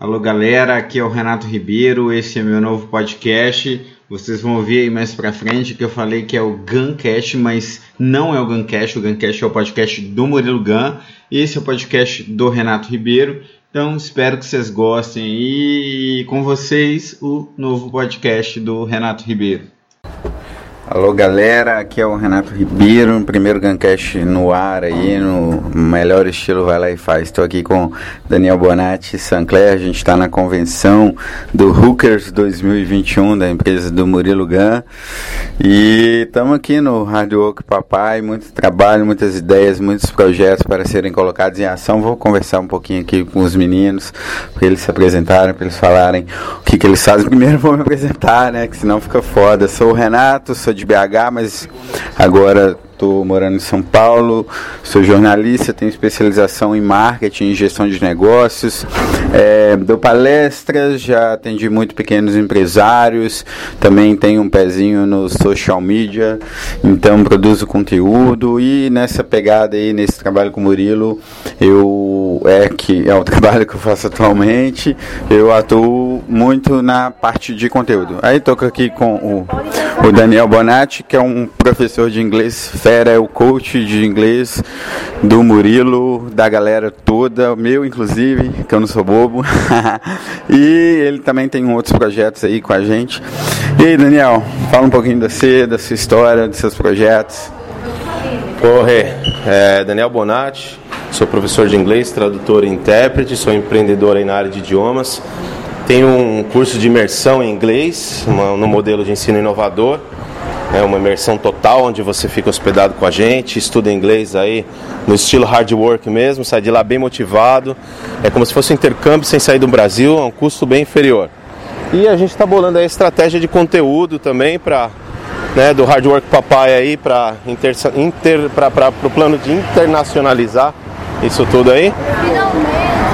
Alô galera, aqui é o Renato Ribeiro, esse é meu novo podcast. Vocês vão ouvir aí mais pra frente que eu falei que é o Guncast, mas não é o Guncast, o Guncast é o podcast do Murilo Gun, esse é o podcast do Renato Ribeiro. Então espero que vocês gostem e com vocês o novo podcast do Renato Ribeiro. Alô galera, aqui é o Renato Ribeiro, primeiro Guncast no ar aí, no melhor estilo vai lá e faz. Estou aqui com Daniel Bonatti Sancler, a gente está na convenção do Hookers 2021 da empresa do Murilo Gun e estamos aqui no Hard Work Papai, muito trabalho, muitas ideias, muitos projetos para serem colocados em ação. Vou conversar um pouquinho aqui com os meninos, para eles se apresentarem, para eles falarem o que, que eles fazem. Primeiro vou me apresentar, né, que senão fica foda. Sou o Renato, sou de BH, mas agora estou morando em São Paulo, sou jornalista, tenho especialização em marketing e gestão de negócios, é, dou palestras, já atendi muito pequenos empresários, também tenho um pezinho no social media, então produzo conteúdo e nessa pegada aí, nesse trabalho com o Murilo, eu é que é o trabalho que eu faço atualmente, eu atuo muito na parte de conteúdo. Aí estou aqui com o, o Daniel Bonatti, que é um professor de inglês fera, é o coach de inglês do Murilo, da galera toda, meu inclusive, que eu não sou bobo. e ele também tem outros projetos aí com a gente. E aí, Daniel, fala um pouquinho de você, da sua história, dos seus projetos. Corre, é Daniel Bonatti, sou professor de inglês, tradutor e intérprete, sou empreendedor aí na área de idiomas. Tenho um curso de imersão em inglês, no modelo de ensino inovador. É uma imersão total, onde você fica hospedado com a gente, estuda inglês aí no estilo hard work mesmo, sai de lá bem motivado. É como se fosse um intercâmbio sem sair do Brasil, a um custo bem inferior. E a gente está bolando aí a estratégia de conteúdo também para né, do hard work papai aí para inter, inter, o plano de internacionalizar isso tudo aí.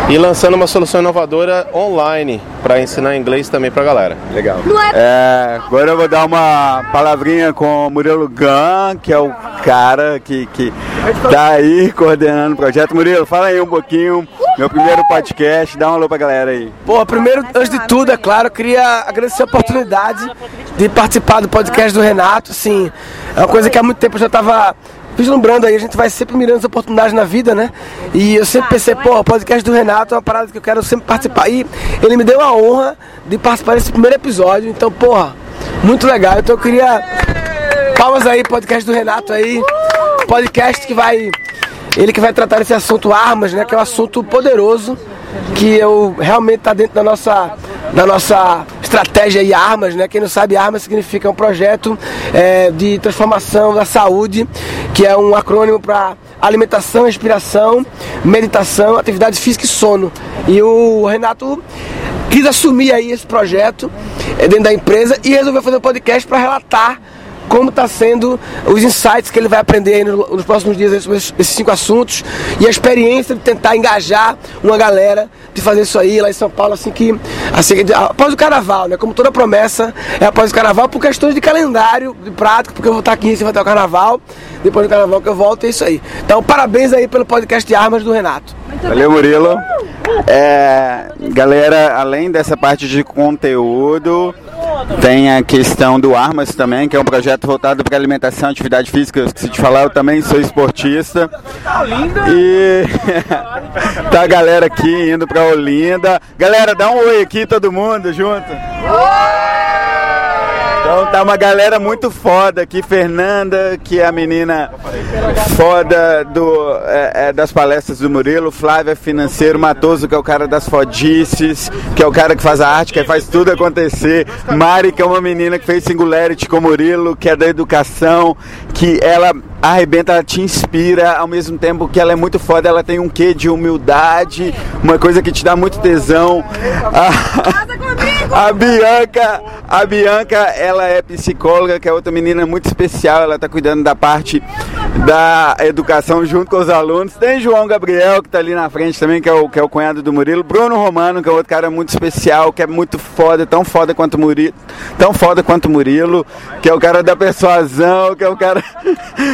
E lançando uma solução inovadora online para ensinar inglês também para a galera. Legal. É, agora eu vou dar uma palavrinha com o Murilo Gun, que é o cara que, que tá aí coordenando o projeto. Murilo, fala aí um pouquinho, meu primeiro podcast, dá um alô pra galera aí. Pô, primeiro, antes de tudo, é claro, eu queria agradecer a oportunidade de participar do podcast do Renato, sim. É uma coisa que há muito tempo eu já tava vislumbrando aí, a gente vai sempre mirando as oportunidades na vida, né? E eu sempre pensei, pô, o podcast do Renato é uma parada que eu quero sempre participar. E ele me deu a honra de participar desse primeiro episódio, então, porra, muito legal. Então eu queria. Palmas aí, podcast do Renato aí. Podcast que vai. Ele que vai tratar esse assunto armas, né? Que é um assunto poderoso. Que eu realmente tá dentro da nossa da nossa estratégia e armas, né? Quem não sabe, armas significa um projeto é, de transformação da saúde, que é um acrônimo para alimentação, respiração, meditação, atividade física e sono. E o Renato quis assumir aí esse projeto é, dentro da empresa e resolveu fazer um podcast para relatar como está sendo os insights que ele vai aprender nos, próximos dias sobre esses cinco assuntos e a experiência de tentar engajar uma galera de fazer isso aí lá em São Paulo, assim que assim, após o carnaval, né? Como toda promessa é após o carnaval por questões de calendário, de prática, porque eu vou estar aqui em cima até o carnaval, depois do carnaval que eu volto, é isso aí. Então, parabéns aí pelo podcast de armas do Renato. Valeu, Murilo. É, galera, além dessa parte de conteúdo, tem a questão do Armas também, que é um projeto voltado para alimentação, atividade física. Eu esqueci de falar, eu também sou esportista. E tá a galera aqui indo para Olinda. Galera, dá um oi aqui, todo mundo junto. Então tá uma galera muito foda aqui, Fernanda, que é a menina foda do, é, é, das palestras do Murilo, Flávia Financeiro, Matoso, que é o cara das fodices, que é o cara que faz a arte, que faz tudo acontecer, Mari, que é uma menina que fez Singularity com o Murilo, que é da educação, que ela arrebenta, ela te inspira, ao mesmo tempo que ela é muito foda, ela tem um quê de humildade, uma coisa que te dá muito tesão. A, a Bianca, a Bianca, ela é psicóloga, que é outra menina muito especial, ela tá cuidando da parte da educação junto com os alunos. Tem João Gabriel, que está ali na frente também, que é, o, que é o cunhado do Murilo. Bruno Romano, que é outro cara muito especial, que é muito foda, tão foda quanto Murilo, tão foda quanto Murilo, que é o cara da persuasão, que é o cara.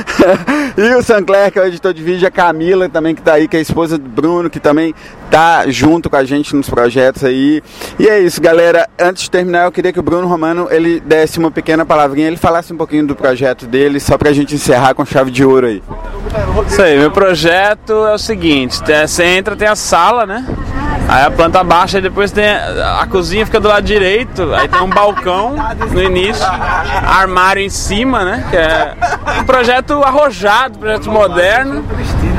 e o Sancler, que é o editor de vídeo, a Camila também, que está aí, que é a esposa do Bruno, que também tá junto com a gente nos projetos aí. E é isso, galera. Antes de terminar, eu queria que o Bruno Romano ele desse uma pequena palavrinha, ele falasse um pouquinho do projeto dele, só pra gente encerrar com chave de ouro aí. Isso aí, meu projeto é o seguinte, você entra, tem a sala, né? Aí a planta baixa e depois tem a, cozinha fica do lado direito, aí tem um balcão no início, armário em cima, né? Que é um projeto arrojado, projeto moderno.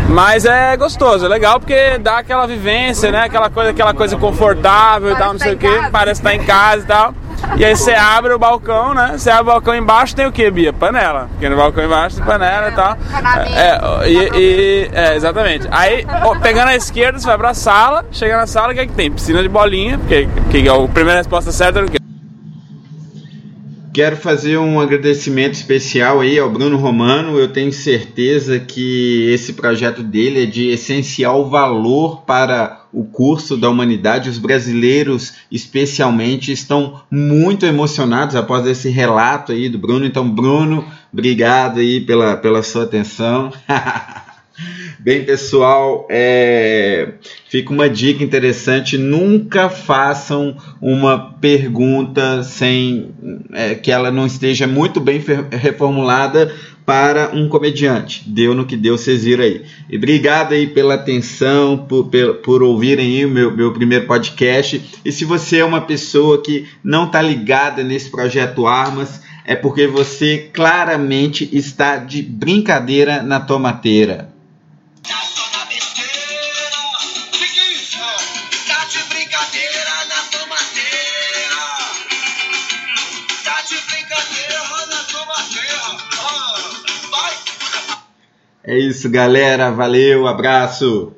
Mas é gostoso, é legal porque dá aquela vivência, né? Aquela coisa, aquela coisa confortável e tal, não sei o que, parece estar em casa e tal. E aí você abre o balcão, né? Você abre o balcão embaixo, tem o que, Bia? Panela. Porque no balcão embaixo tem panela e tal. É, e, e, é, exatamente. Aí, ó, pegando a esquerda, você vai pra sala, chega na sala, o que é que tem? Piscina de bolinha, porque que, a primeira resposta certa era o quê? Quero fazer um agradecimento especial aí ao Bruno Romano. Eu tenho certeza que esse projeto dele é de essencial valor para o curso da humanidade. Os brasileiros, especialmente, estão muito emocionados após esse relato aí do Bruno. Então, Bruno, obrigado aí pela, pela sua atenção. Bem, pessoal, é... fica uma dica interessante: nunca façam uma pergunta sem é, que ela não esteja muito bem reformulada para um comediante. Deu no que deu, vocês viram aí. E obrigado aí pela atenção, por, por, por ouvirem o meu, meu primeiro podcast. E se você é uma pessoa que não está ligada nesse projeto Armas, é porque você claramente está de brincadeira na tomateira. É isso, galera. Valeu, abraço.